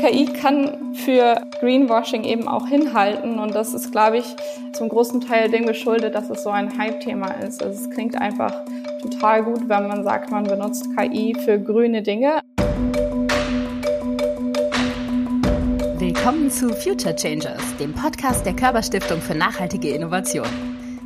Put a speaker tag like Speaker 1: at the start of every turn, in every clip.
Speaker 1: KI kann für Greenwashing eben auch hinhalten und das ist, glaube ich, zum großen Teil dem geschuldet, dass es so ein Hype-Thema ist. Also es klingt einfach total gut, wenn man sagt, man benutzt KI für grüne Dinge.
Speaker 2: Willkommen zu Future Changers, dem Podcast der Körperstiftung für nachhaltige Innovation.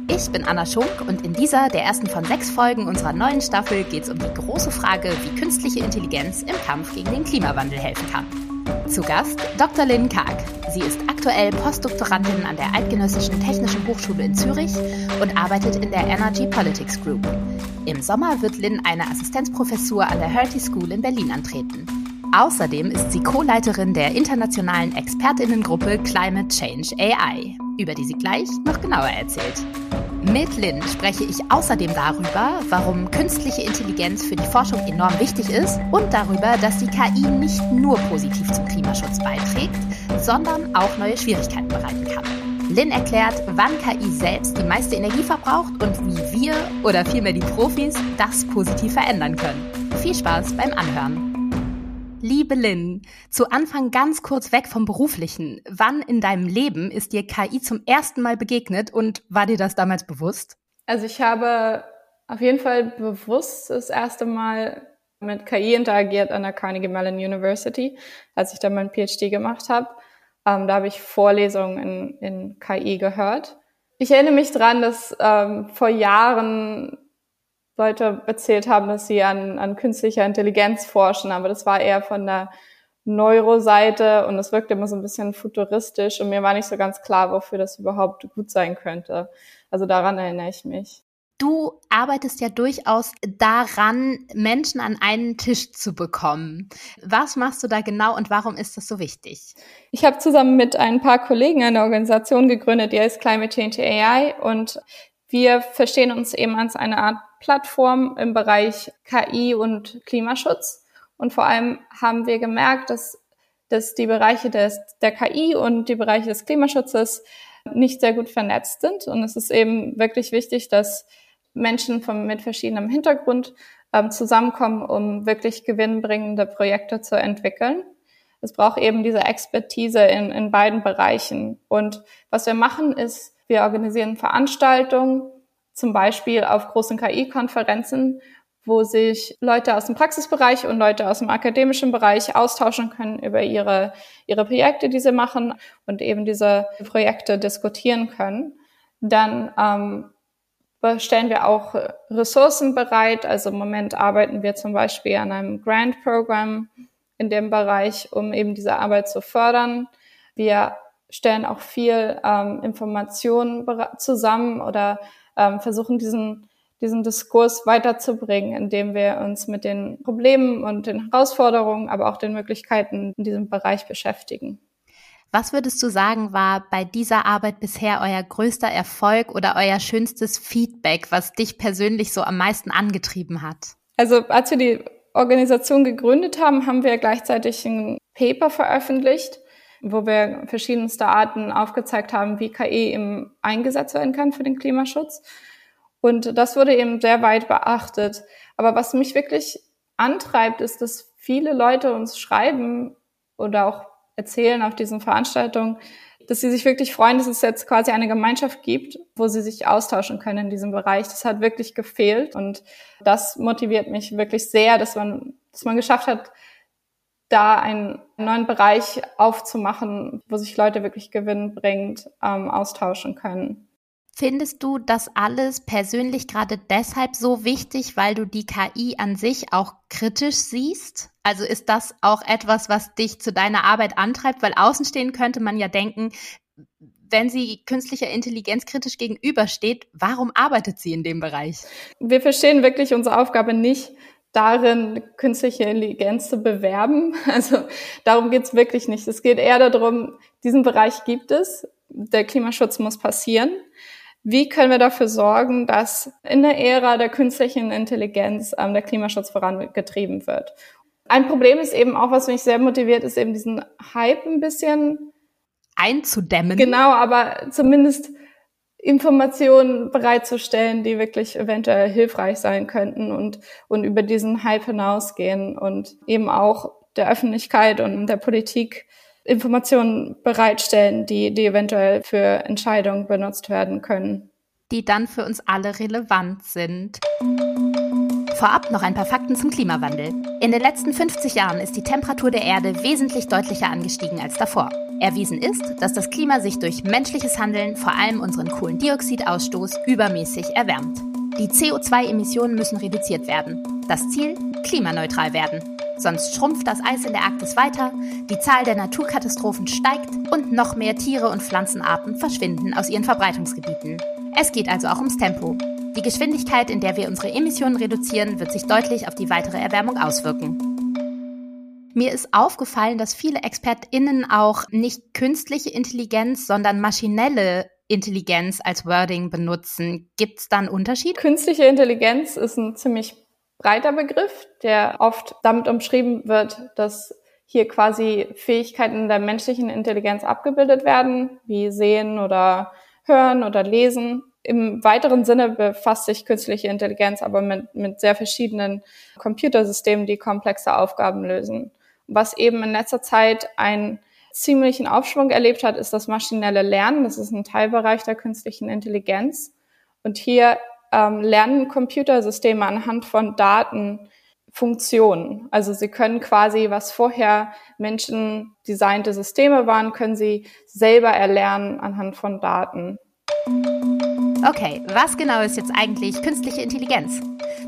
Speaker 2: Ich bin Anna Schunk und in dieser, der ersten von sechs Folgen unserer neuen Staffel, geht es um die große Frage, wie künstliche Intelligenz im Kampf gegen den Klimawandel helfen kann. Zu Gast Dr. Lynn Karg. Sie ist aktuell Postdoktorandin an der Eidgenössischen Technischen Hochschule in Zürich und arbeitet in der Energy Politics Group. Im Sommer wird Lynn eine Assistenzprofessur an der Hertie School in Berlin antreten. Außerdem ist sie Co-Leiterin der internationalen Expertinnengruppe Climate Change AI, über die sie gleich noch genauer erzählt. Mit Lynn spreche ich außerdem darüber, warum künstliche Intelligenz für die Forschung enorm wichtig ist und darüber, dass die KI nicht nur positiv zum Klimaschutz beiträgt, sondern auch neue Schwierigkeiten bereiten kann. Lynn erklärt, wann KI selbst die meiste Energie verbraucht und wie wir oder vielmehr die Profis das positiv verändern können. Viel Spaß beim Anhören. Liebe Lynn, zu Anfang ganz kurz weg vom Beruflichen. Wann in deinem Leben ist dir KI zum ersten Mal begegnet und war dir das damals bewusst?
Speaker 1: Also ich habe auf jeden Fall bewusst das erste Mal mit KI interagiert an der Carnegie Mellon University, als ich da mein PhD gemacht habe. Ähm, da habe ich Vorlesungen in, in KI gehört. Ich erinnere mich dran, dass ähm, vor Jahren Leute erzählt haben, dass sie an, an künstlicher Intelligenz forschen, aber das war eher von der Neuroseite und es wirkte immer so ein bisschen futuristisch und mir war nicht so ganz klar, wofür das überhaupt gut sein könnte. Also daran erinnere ich mich.
Speaker 2: Du arbeitest ja durchaus daran, Menschen an einen Tisch zu bekommen. Was machst du da genau und warum ist das so wichtig?
Speaker 1: Ich habe zusammen mit ein paar Kollegen eine Organisation gegründet, die heißt Climate Change AI und wir verstehen uns eben als eine Art Plattform im Bereich KI und Klimaschutz. Und vor allem haben wir gemerkt, dass, dass die Bereiche des, der KI und die Bereiche des Klimaschutzes nicht sehr gut vernetzt sind. Und es ist eben wirklich wichtig, dass Menschen von, mit verschiedenem Hintergrund ähm, zusammenkommen, um wirklich gewinnbringende Projekte zu entwickeln. Es braucht eben diese Expertise in, in beiden Bereichen. Und was wir machen, ist, wir organisieren Veranstaltungen, zum Beispiel auf großen KI-Konferenzen, wo sich Leute aus dem Praxisbereich und Leute aus dem akademischen Bereich austauschen können über ihre, ihre Projekte, die sie machen und eben diese Projekte diskutieren können. Dann ähm, stellen wir auch Ressourcen bereit. Also im Moment arbeiten wir zum Beispiel an einem Grant-Programm in dem Bereich, um eben diese Arbeit zu fördern. Wir stellen auch viel ähm, Informationen zusammen oder ähm, versuchen diesen diesen Diskurs weiterzubringen, indem wir uns mit den Problemen und den Herausforderungen, aber auch den Möglichkeiten in diesem Bereich beschäftigen.
Speaker 2: Was würdest du sagen, war bei dieser Arbeit bisher euer größter Erfolg oder euer schönstes Feedback, was dich persönlich so am meisten angetrieben hat?
Speaker 1: Also als wir die Organisation gegründet haben, haben wir gleichzeitig ein Paper veröffentlicht, wo wir verschiedenste Arten aufgezeigt haben, wie KI eben eingesetzt werden kann für den Klimaschutz. Und das wurde eben sehr weit beachtet. Aber was mich wirklich antreibt, ist, dass viele Leute uns schreiben oder auch erzählen auf diesen Veranstaltungen, dass sie sich wirklich freuen, dass es jetzt quasi eine Gemeinschaft gibt, wo sie sich austauschen können in diesem Bereich. Das hat wirklich gefehlt und das motiviert mich wirklich sehr, dass man, dass man geschafft hat, da einen neuen Bereich aufzumachen, wo sich Leute wirklich gewinnbringend ähm, austauschen können.
Speaker 2: Findest du das alles persönlich gerade deshalb so wichtig, weil du die KI an sich auch kritisch siehst? Also ist das auch etwas, was dich zu deiner Arbeit antreibt? Weil außenstehend könnte man ja denken, wenn sie künstlicher Intelligenz kritisch gegenübersteht, warum arbeitet sie in dem Bereich?
Speaker 1: Wir verstehen wirklich unsere Aufgabe nicht darin, künstliche Intelligenz zu bewerben. Also darum geht's wirklich nicht. Es geht eher darum, diesen Bereich gibt es, der Klimaschutz muss passieren. Wie können wir dafür sorgen, dass in der Ära der künstlichen Intelligenz ähm, der Klimaschutz vorangetrieben wird? Ein Problem ist eben auch, was mich sehr motiviert, ist eben diesen Hype ein bisschen
Speaker 2: einzudämmen.
Speaker 1: Genau, aber zumindest Informationen bereitzustellen, die wirklich eventuell hilfreich sein könnten und, und über diesen Hype hinausgehen und eben auch der Öffentlichkeit und der Politik Informationen bereitstellen, die, die eventuell für Entscheidungen benutzt werden können.
Speaker 2: Die dann für uns alle relevant sind. Vorab noch ein paar Fakten zum Klimawandel. In den letzten 50 Jahren ist die Temperatur der Erde wesentlich deutlicher angestiegen als davor. Erwiesen ist, dass das Klima sich durch menschliches Handeln, vor allem unseren Kohlendioxidausstoß, übermäßig erwärmt. Die CO2-Emissionen müssen reduziert werden. Das Ziel? Klimaneutral werden. Sonst schrumpft das Eis in der Arktis weiter, die Zahl der Naturkatastrophen steigt und noch mehr Tiere und Pflanzenarten verschwinden aus ihren Verbreitungsgebieten. Es geht also auch ums Tempo. Die Geschwindigkeit, in der wir unsere Emissionen reduzieren, wird sich deutlich auf die weitere Erwärmung auswirken. Mir ist aufgefallen, dass viele ExpertInnen auch nicht künstliche Intelligenz, sondern maschinelle Intelligenz als Wording benutzen. Gibt es da einen Unterschied?
Speaker 1: Künstliche Intelligenz ist ein ziemlich breiter Begriff, der oft damit umschrieben wird, dass hier quasi Fähigkeiten der menschlichen Intelligenz abgebildet werden, wie Sehen oder Hören oder Lesen. Im weiteren Sinne befasst sich künstliche Intelligenz aber mit, mit sehr verschiedenen Computersystemen, die komplexe Aufgaben lösen. Was eben in letzter Zeit einen ziemlichen Aufschwung erlebt hat, ist das maschinelle Lernen. Das ist ein Teilbereich der künstlichen Intelligenz. Und hier ähm, lernen Computersysteme anhand von Daten Funktionen. Also sie können quasi, was vorher Menschen designte Systeme waren, können sie selber erlernen anhand von Daten.
Speaker 2: Okay, was genau ist jetzt eigentlich künstliche Intelligenz?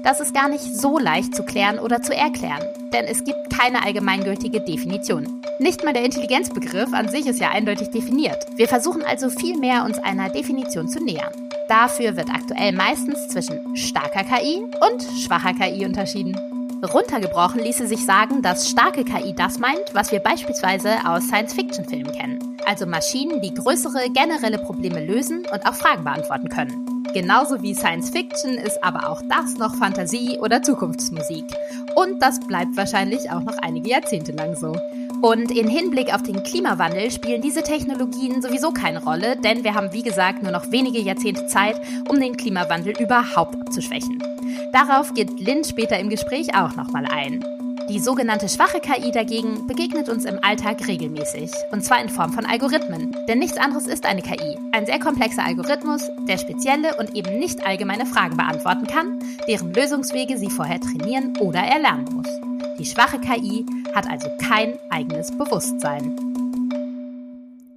Speaker 2: Das ist gar nicht so leicht zu klären oder zu erklären, denn es gibt keine allgemeingültige Definition. Nicht mal der Intelligenzbegriff an sich ist ja eindeutig definiert. Wir versuchen also vielmehr uns einer Definition zu nähern. Dafür wird aktuell meistens zwischen starker KI und schwacher KI unterschieden. Runtergebrochen ließe sich sagen, dass starke KI das meint, was wir beispielsweise aus Science-Fiction-Filmen kennen. Also Maschinen, die größere generelle Probleme lösen und auch Fragen beantworten können. Genauso wie Science-Fiction ist aber auch das noch Fantasie oder Zukunftsmusik. Und das bleibt wahrscheinlich auch noch einige Jahrzehnte lang so. Und in Hinblick auf den Klimawandel spielen diese Technologien sowieso keine Rolle, denn wir haben wie gesagt nur noch wenige Jahrzehnte Zeit, um den Klimawandel überhaupt abzuschwächen. Darauf geht Lynn später im Gespräch auch nochmal ein. Die sogenannte schwache KI dagegen begegnet uns im Alltag regelmäßig. Und zwar in Form von Algorithmen. Denn nichts anderes ist eine KI. Ein sehr komplexer Algorithmus, der spezielle und eben nicht allgemeine Fragen beantworten kann, deren Lösungswege sie vorher trainieren oder erlernen muss. Die schwache KI hat also kein eigenes Bewusstsein.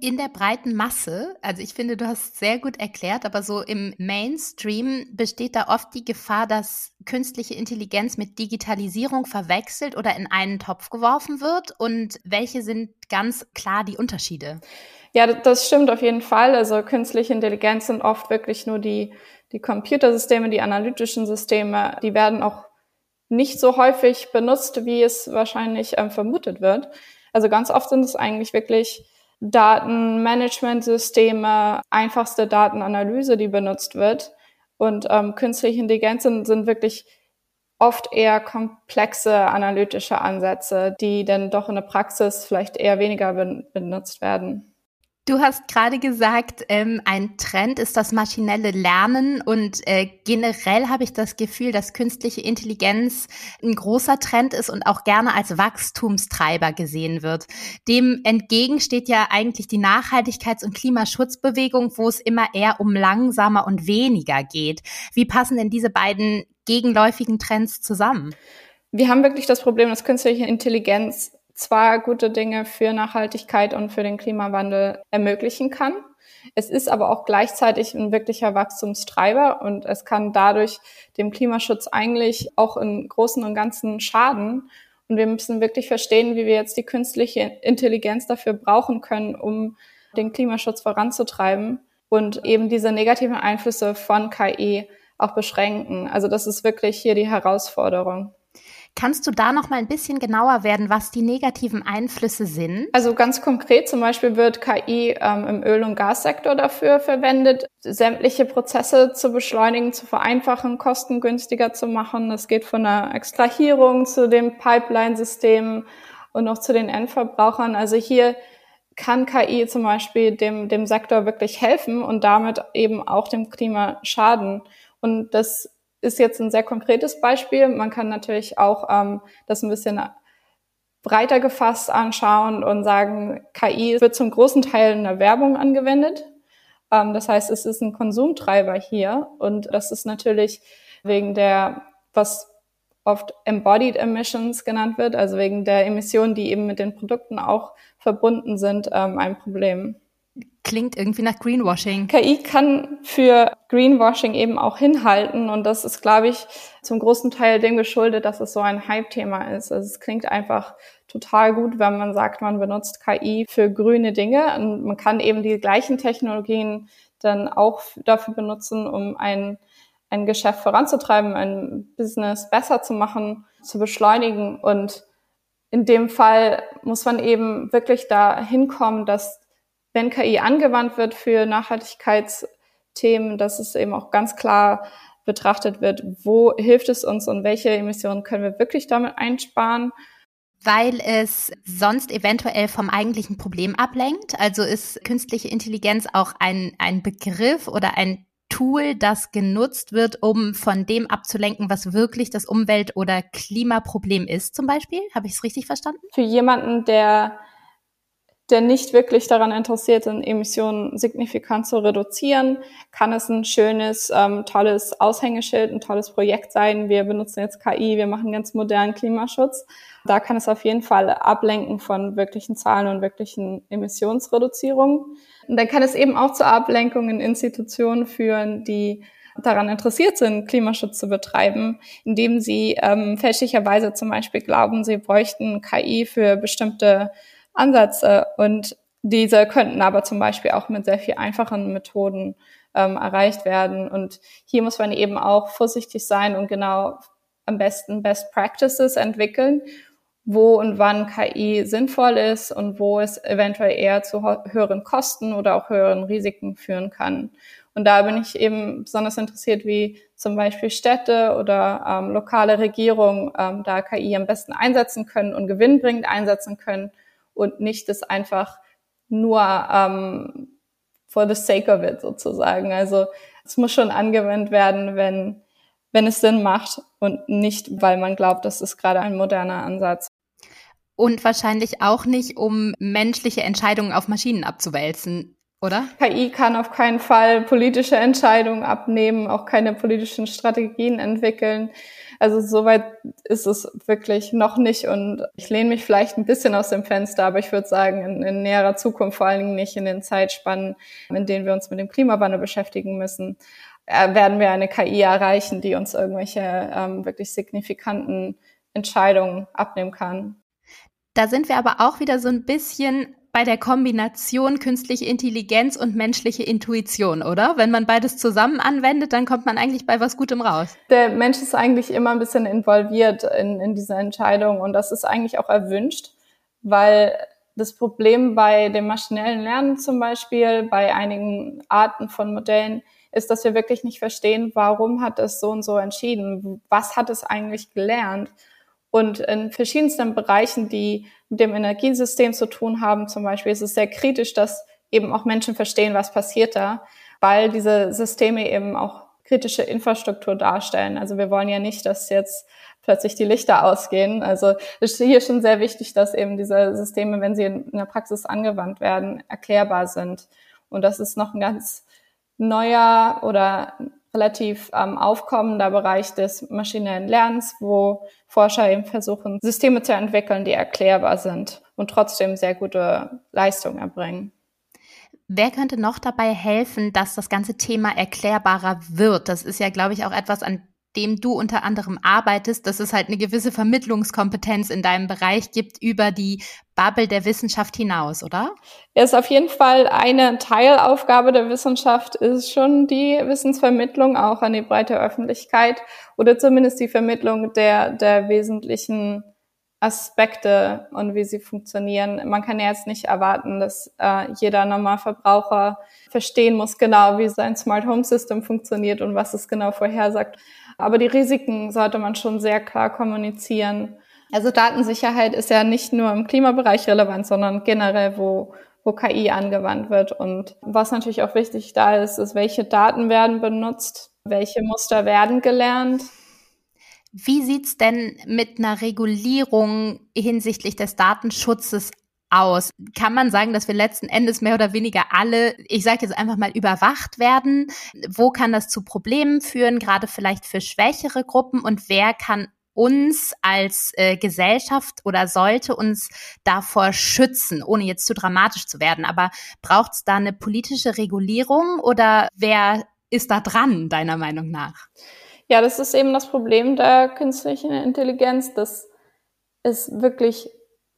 Speaker 2: In der breiten Masse, also ich finde, du hast sehr gut erklärt, aber so im Mainstream besteht da oft die Gefahr, dass künstliche Intelligenz mit Digitalisierung verwechselt oder in einen Topf geworfen wird. Und welche sind ganz klar die Unterschiede?
Speaker 1: Ja, das stimmt auf jeden Fall. Also künstliche Intelligenz sind oft wirklich nur die, die Computersysteme, die analytischen Systeme. Die werden auch nicht so häufig benutzt, wie es wahrscheinlich ähm, vermutet wird. Also ganz oft sind es eigentlich wirklich Datenmanagementsysteme, einfachste Datenanalyse, die benutzt wird. Und ähm, künstliche Intelligenz sind, sind wirklich oft eher komplexe analytische Ansätze, die dann doch in der Praxis vielleicht eher weniger ben benutzt werden.
Speaker 2: Du hast gerade gesagt, ähm, ein Trend ist das maschinelle Lernen und äh, generell habe ich das Gefühl, dass künstliche Intelligenz ein großer Trend ist und auch gerne als Wachstumstreiber gesehen wird. Dem entgegen steht ja eigentlich die Nachhaltigkeits- und Klimaschutzbewegung, wo es immer eher um langsamer und weniger geht. Wie passen denn diese beiden gegenläufigen Trends zusammen?
Speaker 1: Wir haben wirklich das Problem, dass künstliche Intelligenz zwar gute Dinge für Nachhaltigkeit und für den Klimawandel ermöglichen kann. Es ist aber auch gleichzeitig ein wirklicher Wachstumstreiber und es kann dadurch dem Klimaschutz eigentlich auch im Großen und Ganzen schaden. Und wir müssen wirklich verstehen, wie wir jetzt die künstliche Intelligenz dafür brauchen können, um den Klimaschutz voranzutreiben und eben diese negativen Einflüsse von KI auch beschränken. Also das ist wirklich hier die Herausforderung.
Speaker 2: Kannst du da noch mal ein bisschen genauer werden, was die negativen Einflüsse sind?
Speaker 1: Also ganz konkret zum Beispiel wird KI ähm, im Öl- und Gassektor dafür verwendet, sämtliche Prozesse zu beschleunigen, zu vereinfachen, kostengünstiger zu machen. Das geht von der Extrahierung zu dem Pipeline-System und noch zu den Endverbrauchern. Also hier kann KI zum Beispiel dem, dem Sektor wirklich helfen und damit eben auch dem Klima schaden. Und das ist jetzt ein sehr konkretes Beispiel. Man kann natürlich auch ähm, das ein bisschen breiter gefasst anschauen und sagen, KI wird zum großen Teil in der Werbung angewendet. Ähm, das heißt, es ist ein Konsumtreiber hier und das ist natürlich wegen der, was oft Embodied Emissions genannt wird, also wegen der Emissionen, die eben mit den Produkten auch verbunden sind, ähm, ein Problem.
Speaker 2: Klingt irgendwie nach Greenwashing.
Speaker 1: KI kann für Greenwashing eben auch hinhalten und das ist, glaube ich, zum großen Teil dem geschuldet, dass es so ein Hype-Thema ist. Also es klingt einfach total gut, wenn man sagt, man benutzt KI für grüne Dinge und man kann eben die gleichen Technologien dann auch dafür benutzen, um ein ein Geschäft voranzutreiben, ein Business besser zu machen, zu beschleunigen. Und in dem Fall muss man eben wirklich da hinkommen, dass wenn KI angewandt wird für Nachhaltigkeitsthemen, dass es eben auch ganz klar betrachtet wird, wo hilft es uns und welche Emissionen können wir wirklich damit einsparen.
Speaker 2: Weil es sonst eventuell vom eigentlichen Problem ablenkt. Also ist künstliche Intelligenz auch ein, ein Begriff oder ein Tool, das genutzt wird, um von dem abzulenken, was wirklich das Umwelt- oder Klimaproblem ist, zum Beispiel? Habe ich es richtig verstanden?
Speaker 1: Für jemanden, der der nicht wirklich daran interessiert ist, Emissionen signifikant zu reduzieren, kann es ein schönes, ähm, tolles Aushängeschild, ein tolles Projekt sein. Wir benutzen jetzt KI, wir machen ganz modernen Klimaschutz. Da kann es auf jeden Fall ablenken von wirklichen Zahlen und wirklichen Emissionsreduzierungen. Und dann kann es eben auch zur Ablenkung in Institutionen führen, die daran interessiert sind, Klimaschutz zu betreiben, indem sie ähm, fälschlicherweise zum Beispiel glauben, sie bräuchten KI für bestimmte Ansätze und diese könnten aber zum Beispiel auch mit sehr viel einfachen Methoden ähm, erreicht werden. Und hier muss man eben auch vorsichtig sein und genau am besten Best Practices entwickeln wo und wann KI sinnvoll ist und wo es eventuell eher zu höheren Kosten oder auch höheren Risiken führen kann. Und da bin ich eben besonders interessiert, wie zum Beispiel Städte oder ähm, lokale Regierungen ähm, da KI am besten einsetzen können und gewinnbringend einsetzen können und nicht das einfach nur ähm, for the sake of it sozusagen. Also es muss schon angewendet werden, wenn wenn es Sinn macht und nicht, weil man glaubt, das ist gerade ein moderner Ansatz.
Speaker 2: Und wahrscheinlich auch nicht, um menschliche Entscheidungen auf Maschinen abzuwälzen, oder?
Speaker 1: KI kann auf keinen Fall politische Entscheidungen abnehmen, auch keine politischen Strategien entwickeln. Also soweit ist es wirklich noch nicht und ich lehne mich vielleicht ein bisschen aus dem Fenster, aber ich würde sagen, in, in näherer Zukunft, vor allen Dingen nicht in den Zeitspannen, in denen wir uns mit dem Klimawandel beschäftigen müssen, äh, werden wir eine KI erreichen, die uns irgendwelche ähm, wirklich signifikanten Entscheidungen abnehmen kann.
Speaker 2: Da sind wir aber auch wieder so ein bisschen bei der Kombination künstliche Intelligenz und menschliche Intuition, oder? Wenn man beides zusammen anwendet, dann kommt man eigentlich bei was Gutem raus.
Speaker 1: Der Mensch ist eigentlich immer ein bisschen involviert in, in diese Entscheidung und das ist eigentlich auch erwünscht, weil das Problem bei dem maschinellen Lernen zum Beispiel, bei einigen Arten von Modellen, ist, dass wir wirklich nicht verstehen, warum hat es so und so entschieden? Was hat es eigentlich gelernt? Und in verschiedensten Bereichen, die mit dem Energiesystem zu tun haben, zum Beispiel, ist es sehr kritisch, dass eben auch Menschen verstehen, was passiert da, weil diese Systeme eben auch kritische Infrastruktur darstellen. Also wir wollen ja nicht, dass jetzt plötzlich die Lichter ausgehen. Also ist hier schon sehr wichtig, dass eben diese Systeme, wenn sie in der Praxis angewandt werden, erklärbar sind. Und das ist noch ein ganz neuer oder relativ ähm, aufkommender Bereich des maschinellen Lernens, wo Forscher eben versuchen, Systeme zu entwickeln, die erklärbar sind und trotzdem sehr gute Leistung erbringen.
Speaker 2: Wer könnte noch dabei helfen, dass das ganze Thema erklärbarer wird? Das ist ja, glaube ich, auch etwas, an dem du unter anderem arbeitest, dass es halt eine gewisse Vermittlungskompetenz in deinem Bereich gibt über die Bubble der Wissenschaft hinaus, oder?
Speaker 1: Ist auf jeden Fall eine Teilaufgabe der Wissenschaft, ist schon die Wissensvermittlung auch an die breite Öffentlichkeit oder zumindest die Vermittlung der, der wesentlichen Aspekte und wie sie funktionieren. Man kann ja jetzt nicht erwarten, dass äh, jeder Normalverbraucher verstehen muss genau, wie sein Smart Home System funktioniert und was es genau vorhersagt. Aber die Risiken sollte man schon sehr klar kommunizieren. Also Datensicherheit ist ja nicht nur im Klimabereich relevant, sondern generell, wo, wo KI angewandt wird. Und was natürlich auch wichtig da ist, ist, welche Daten werden benutzt, welche Muster werden gelernt.
Speaker 2: Wie sieht's denn mit einer Regulierung hinsichtlich des Datenschutzes aus? Kann man sagen, dass wir letzten Endes mehr oder weniger alle, ich sage jetzt einfach mal, überwacht werden? Wo kann das zu Problemen führen, gerade vielleicht für schwächere Gruppen? Und wer kann uns als äh, Gesellschaft oder sollte uns davor schützen, ohne jetzt zu dramatisch zu werden? Aber braucht es da eine politische Regulierung oder wer ist da dran, deiner Meinung nach?
Speaker 1: Ja, das ist eben das Problem der künstlichen Intelligenz, dass es wirklich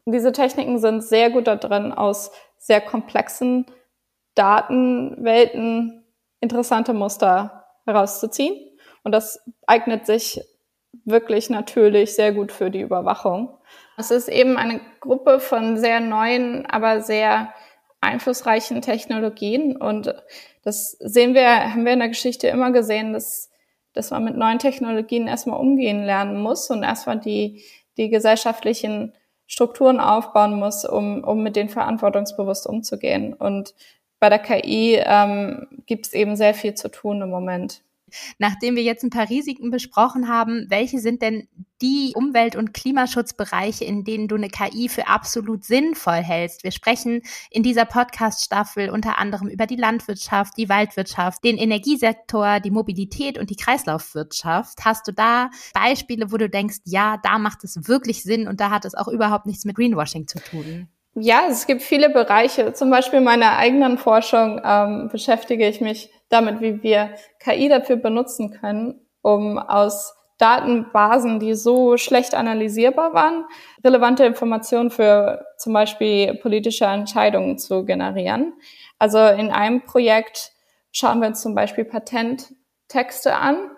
Speaker 1: diese Techniken sind sehr gut darin, aus sehr komplexen Datenwelten interessante Muster herauszuziehen. Und das eignet sich wirklich natürlich sehr gut für die Überwachung. Es ist eben eine Gruppe von sehr neuen, aber sehr einflussreichen Technologien. Und das sehen wir, haben wir in der Geschichte immer gesehen, dass, dass man mit neuen Technologien erstmal umgehen lernen muss und erstmal die, die gesellschaftlichen Strukturen aufbauen muss, um, um mit denen verantwortungsbewusst umzugehen. Und bei der KI ähm, gibt es eben sehr viel zu tun im Moment.
Speaker 2: Nachdem wir jetzt ein paar Risiken besprochen haben, welche sind denn die Umwelt- und Klimaschutzbereiche, in denen du eine KI für absolut sinnvoll hältst? Wir sprechen in dieser Podcast-Staffel unter anderem über die Landwirtschaft, die Waldwirtschaft, den Energiesektor, die Mobilität und die Kreislaufwirtschaft. Hast du da Beispiele, wo du denkst, ja, da macht es wirklich Sinn und da hat es auch überhaupt nichts mit Greenwashing zu tun?
Speaker 1: Ja, es gibt viele Bereiche. Zum Beispiel meiner eigenen Forschung ähm, beschäftige ich mich damit, wie wir KI dafür benutzen können, um aus Datenbasen, die so schlecht analysierbar waren, relevante Informationen für zum Beispiel politische Entscheidungen zu generieren. Also in einem Projekt schauen wir uns zum Beispiel Patenttexte an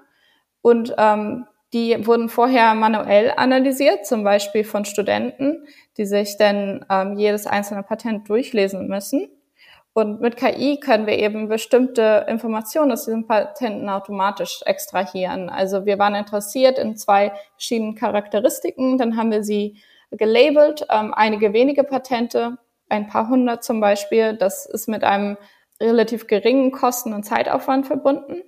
Speaker 1: und ähm, die wurden vorher manuell analysiert, zum Beispiel von Studenten, die sich dann ähm, jedes einzelne Patent durchlesen müssen. Und mit KI können wir eben bestimmte Informationen aus diesen Patenten automatisch extrahieren. Also wir waren interessiert in zwei verschiedenen Charakteristiken, dann haben wir sie gelabelt, ähm, einige wenige Patente, ein paar hundert zum Beispiel, das ist mit einem relativ geringen Kosten- und Zeitaufwand verbunden.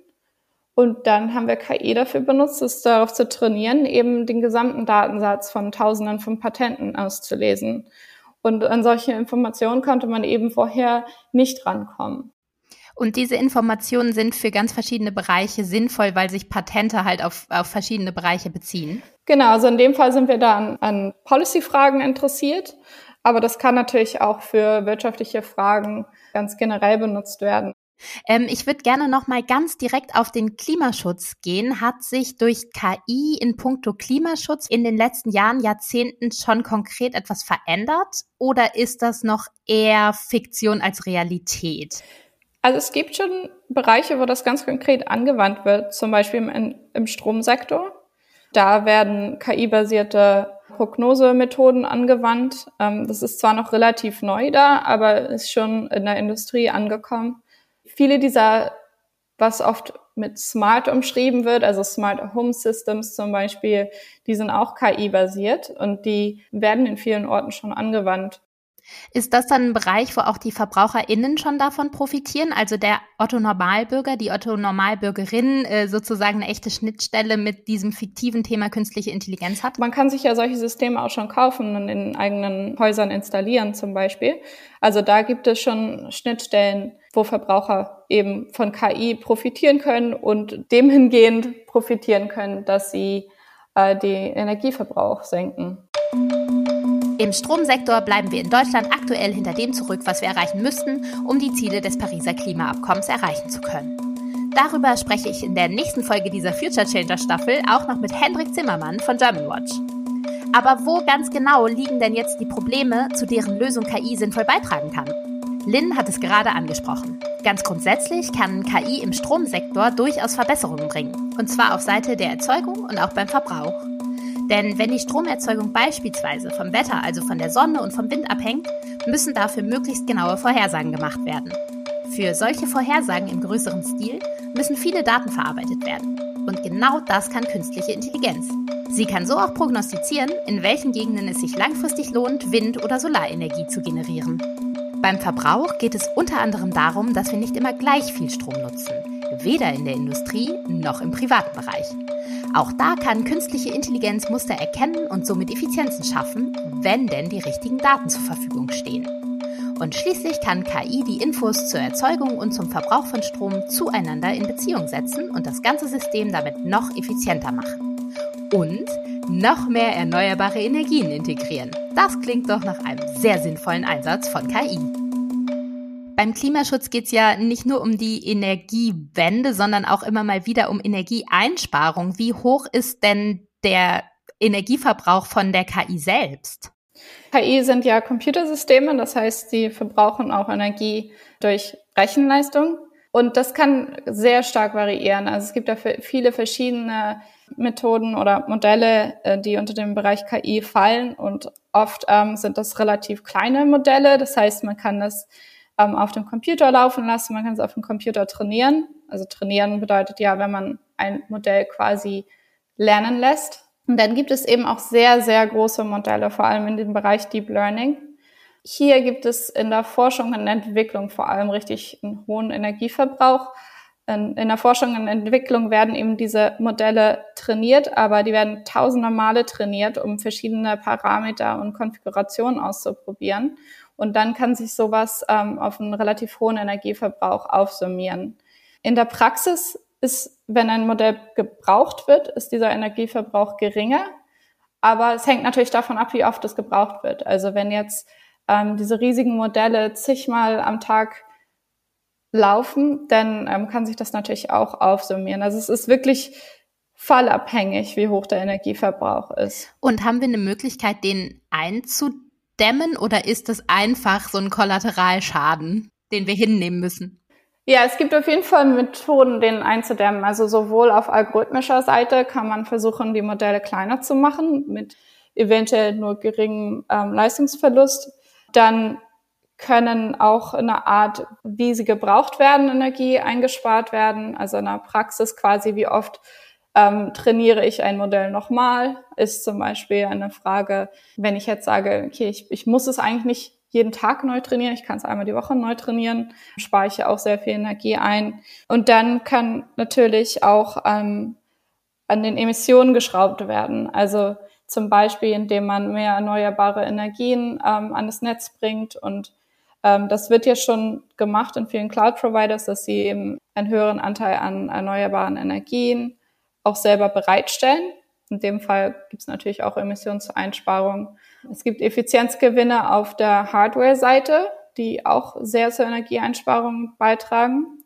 Speaker 1: Und dann haben wir KI dafür benutzt, es darauf zu trainieren, eben den gesamten Datensatz von Tausenden von Patenten auszulesen. Und an solche Informationen konnte man eben vorher nicht rankommen.
Speaker 2: Und diese Informationen sind für ganz verschiedene Bereiche sinnvoll, weil sich Patente halt auf, auf verschiedene Bereiche beziehen.
Speaker 1: Genau, also in dem Fall sind wir da an, an Policy-Fragen interessiert, aber das kann natürlich auch für wirtschaftliche Fragen ganz generell benutzt werden.
Speaker 2: Ähm, ich würde gerne noch mal ganz direkt auf den Klimaschutz gehen. Hat sich durch KI in puncto Klimaschutz in den letzten Jahren, Jahrzehnten schon konkret etwas verändert oder ist das noch eher Fiktion als Realität?
Speaker 1: Also es gibt schon Bereiche, wo das ganz konkret angewandt wird, zum Beispiel im, im Stromsektor. Da werden KI-basierte Prognosemethoden angewandt. Ähm, das ist zwar noch relativ neu da, aber ist schon in der Industrie angekommen viele dieser, was oft mit Smart umschrieben wird, also Smart Home Systems zum Beispiel, die sind auch KI-basiert und die werden in vielen Orten schon angewandt.
Speaker 2: Ist das dann ein Bereich, wo auch die VerbraucherInnen schon davon profitieren? Also der Otto-Normalbürger, die Otto-Normalbürgerin äh, sozusagen eine echte Schnittstelle mit diesem fiktiven Thema künstliche Intelligenz hat?
Speaker 1: Man kann sich ja solche Systeme auch schon kaufen und in eigenen Häusern installieren zum Beispiel. Also da gibt es schon Schnittstellen, wo Verbraucher eben von KI profitieren können und dem hingehend profitieren können, dass sie äh, den Energieverbrauch senken.
Speaker 2: Im Stromsektor bleiben wir in Deutschland aktuell hinter dem zurück, was wir erreichen müssten, um die Ziele des Pariser Klimaabkommens erreichen zu können. Darüber spreche ich in der nächsten Folge dieser Future Changer Staffel auch noch mit Hendrik Zimmermann von Germanwatch. Aber wo ganz genau liegen denn jetzt die Probleme, zu deren Lösung KI sinnvoll beitragen kann? Lynn hat es gerade angesprochen. Ganz grundsätzlich kann KI im Stromsektor durchaus Verbesserungen bringen. Und zwar auf Seite der Erzeugung und auch beim Verbrauch. Denn wenn die Stromerzeugung beispielsweise vom Wetter, also von der Sonne und vom Wind abhängt, müssen dafür möglichst genaue Vorhersagen gemacht werden. Für solche Vorhersagen im größeren Stil müssen viele Daten verarbeitet werden. Und genau das kann künstliche Intelligenz. Sie kann so auch prognostizieren, in welchen Gegenden es sich langfristig lohnt, Wind- oder Solarenergie zu generieren. Beim Verbrauch geht es unter anderem darum, dass wir nicht immer gleich viel Strom nutzen, weder in der Industrie noch im privaten Bereich. Auch da kann künstliche Intelligenz Muster erkennen und somit Effizienzen schaffen, wenn denn die richtigen Daten zur Verfügung stehen. Und schließlich kann KI die Infos zur Erzeugung und zum Verbrauch von Strom zueinander in Beziehung setzen und das ganze System damit noch effizienter machen. Und noch mehr erneuerbare Energien integrieren. Das klingt doch nach einem sehr sinnvollen Einsatz von KI. Beim Klimaschutz geht es ja nicht nur um die Energiewende, sondern auch immer mal wieder um Energieeinsparung. Wie hoch ist denn der Energieverbrauch von der KI selbst?
Speaker 1: KI sind ja Computersysteme, das heißt, sie verbrauchen auch Energie durch Rechenleistung. Und das kann sehr stark variieren. Also es gibt ja viele verschiedene Methoden oder Modelle, äh, die unter den Bereich KI fallen. Und oft ähm, sind das relativ kleine Modelle. Das heißt, man kann das ähm, auf dem Computer laufen lassen, man kann es auf dem Computer trainieren. Also trainieren bedeutet ja, wenn man ein Modell quasi lernen lässt. Und dann gibt es eben auch sehr, sehr große Modelle, vor allem in dem Bereich Deep Learning. Hier gibt es in der Forschung und Entwicklung vor allem richtig einen hohen Energieverbrauch. In, in der Forschung und Entwicklung werden eben diese Modelle trainiert, aber die werden tausende Male trainiert, um verschiedene Parameter und Konfigurationen auszuprobieren. Und dann kann sich sowas ähm, auf einen relativ hohen Energieverbrauch aufsummieren. In der Praxis ist, wenn ein Modell gebraucht wird, ist dieser Energieverbrauch geringer. Aber es hängt natürlich davon ab, wie oft es gebraucht wird. Also wenn jetzt ähm, diese riesigen Modelle zigmal am Tag laufen, dann ähm, kann sich das natürlich auch aufsummieren. Also es ist wirklich fallabhängig, wie hoch der Energieverbrauch ist.
Speaker 2: Und haben wir eine Möglichkeit, den einzudämmen oder ist das einfach so ein Kollateralschaden, den wir hinnehmen müssen?
Speaker 1: Ja, es gibt auf jeden Fall Methoden, den einzudämmen. Also sowohl auf algorithmischer Seite kann man versuchen, die Modelle kleiner zu machen, mit eventuell nur geringem ähm, Leistungsverlust. Dann können auch in einer Art, wie sie gebraucht werden, Energie eingespart werden. Also in der Praxis quasi, wie oft ähm, trainiere ich ein Modell nochmal, ist zum Beispiel eine Frage, wenn ich jetzt sage, okay, ich, ich muss es eigentlich nicht jeden Tag neu trainieren. Ich kann es einmal die Woche neu trainieren, spare ich ja auch sehr viel Energie ein. Und dann kann natürlich auch ähm, an den Emissionen geschraubt werden. Also zum Beispiel, indem man mehr erneuerbare Energien ähm, an das Netz bringt. Und ähm, das wird ja schon gemacht in vielen Cloud-Providers, dass sie eben einen höheren Anteil an erneuerbaren Energien auch selber bereitstellen. In dem Fall gibt es natürlich auch Emissionseinsparungen. Es gibt Effizienzgewinne auf der Hardware-Seite, die auch sehr zur Energieeinsparung beitragen.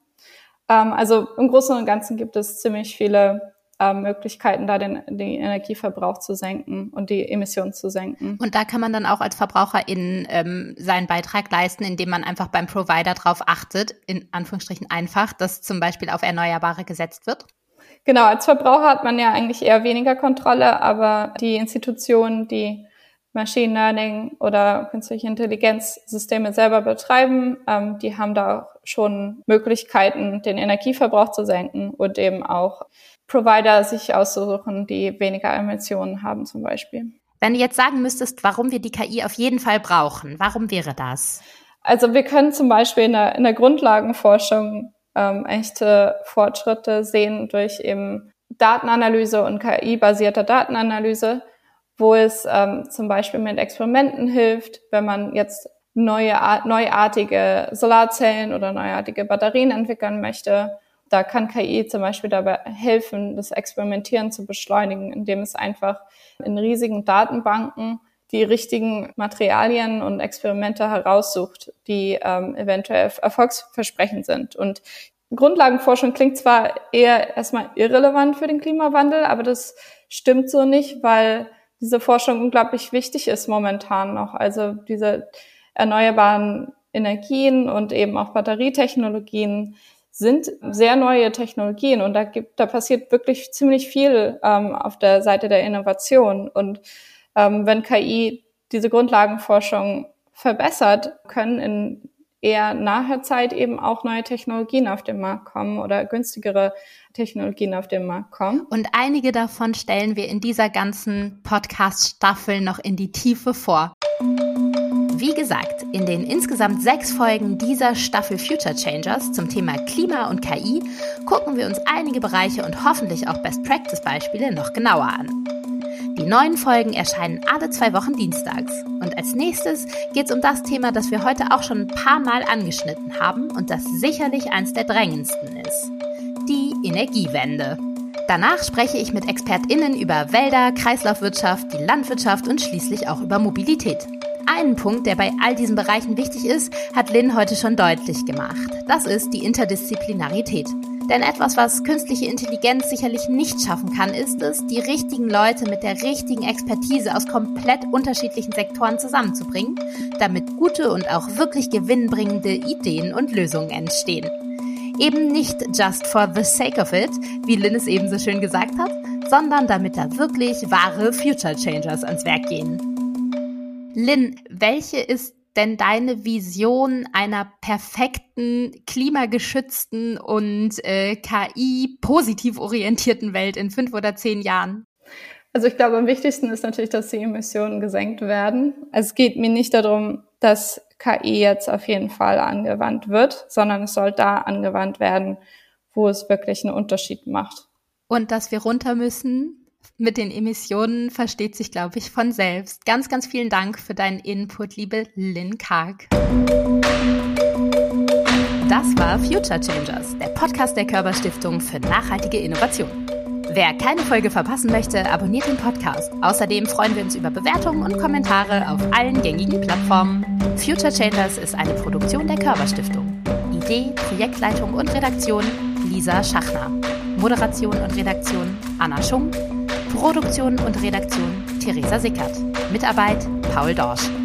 Speaker 1: Ähm, also im Großen und Ganzen gibt es ziemlich viele ähm, Möglichkeiten, da den, den Energieverbrauch zu senken und die Emissionen zu senken.
Speaker 2: Und da kann man dann auch als Verbraucherin ähm, seinen Beitrag leisten, indem man einfach beim Provider darauf achtet, in Anführungsstrichen einfach, dass zum Beispiel auf Erneuerbare gesetzt wird?
Speaker 1: Genau, als Verbraucher hat man ja eigentlich eher weniger Kontrolle, aber die Institutionen, die Machine Learning oder künstliche Intelligenzsysteme selber betreiben, ähm, die haben da schon Möglichkeiten, den Energieverbrauch zu senken und eben auch Provider sich auszusuchen, die weniger Emissionen haben zum Beispiel.
Speaker 2: Wenn du jetzt sagen müsstest, warum wir die KI auf jeden Fall brauchen, warum wäre das?
Speaker 1: Also wir können zum Beispiel in der, in der Grundlagenforschung ähm, echte Fortschritte sehen durch eben Datenanalyse und KI-basierte Datenanalyse, wo es ähm, zum Beispiel mit Experimenten hilft, wenn man jetzt neue, neuartige Solarzellen oder neuartige Batterien entwickeln möchte. Da kann KI zum Beispiel dabei helfen, das Experimentieren zu beschleunigen, indem es einfach in riesigen Datenbanken die richtigen Materialien und Experimente heraussucht, die ähm, eventuell erfolgsversprechend sind. Und Grundlagenforschung klingt zwar eher erstmal irrelevant für den Klimawandel, aber das stimmt so nicht, weil diese Forschung unglaublich wichtig ist momentan noch. Also diese erneuerbaren Energien und eben auch Batterietechnologien sind sehr neue Technologien und da gibt, da passiert wirklich ziemlich viel ähm, auf der Seite der Innovation. Und ähm, wenn KI diese Grundlagenforschung verbessert, können in eher naher Zeit eben auch neue Technologien auf den Markt kommen oder günstigere Technologien auf den Markt kommen.
Speaker 2: Und einige davon stellen wir in dieser ganzen Podcast-Staffel noch in die Tiefe vor. Wie gesagt, in den insgesamt sechs Folgen dieser Staffel Future Changers zum Thema Klima und KI gucken wir uns einige Bereiche und hoffentlich auch Best Practice Beispiele noch genauer an. Die neuen Folgen erscheinen alle zwei Wochen dienstags. Und als nächstes geht es um das Thema, das wir heute auch schon ein paar Mal angeschnitten haben und das sicherlich eins der drängendsten ist. Die Energiewende. Danach spreche ich mit ExpertInnen über Wälder, Kreislaufwirtschaft, die Landwirtschaft und schließlich auch über Mobilität. Einen Punkt, der bei all diesen Bereichen wichtig ist, hat Lynn heute schon deutlich gemacht. Das ist die Interdisziplinarität. Denn etwas, was künstliche Intelligenz sicherlich nicht schaffen kann, ist es, die richtigen Leute mit der richtigen Expertise aus komplett unterschiedlichen Sektoren zusammenzubringen, damit gute und auch wirklich gewinnbringende Ideen und Lösungen entstehen. Eben nicht just for the sake of it, wie Lynn es eben so schön gesagt hat, sondern damit da wirklich wahre Future Changers ans Werk gehen. Lynn, welche ist denn deine Vision einer perfekten, klimageschützten und äh, KI-positiv orientierten Welt in fünf oder zehn Jahren?
Speaker 1: Also ich glaube, am wichtigsten ist natürlich, dass die Emissionen gesenkt werden. Also es geht mir nicht darum, dass KI jetzt auf jeden Fall angewandt wird, sondern es soll da angewandt werden, wo es wirklich einen Unterschied macht.
Speaker 2: Und dass wir runter müssen mit den Emissionen versteht sich, glaube ich, von selbst. Ganz, ganz vielen Dank für deinen Input, liebe Lynn Karg. Das war Future Changers, der Podcast der Körperstiftung für nachhaltige Innovation. Wer keine Folge verpassen möchte, abonniert den Podcast. Außerdem freuen wir uns über Bewertungen und Kommentare auf allen gängigen Plattformen. Future Changers ist eine Produktion der Körperstiftung. Idee, Projektleitung und Redaktion Lisa Schachner. Moderation und Redaktion Anna Schunk. Produktion und Redaktion Theresa Sickert. Mitarbeit Paul Dorsch.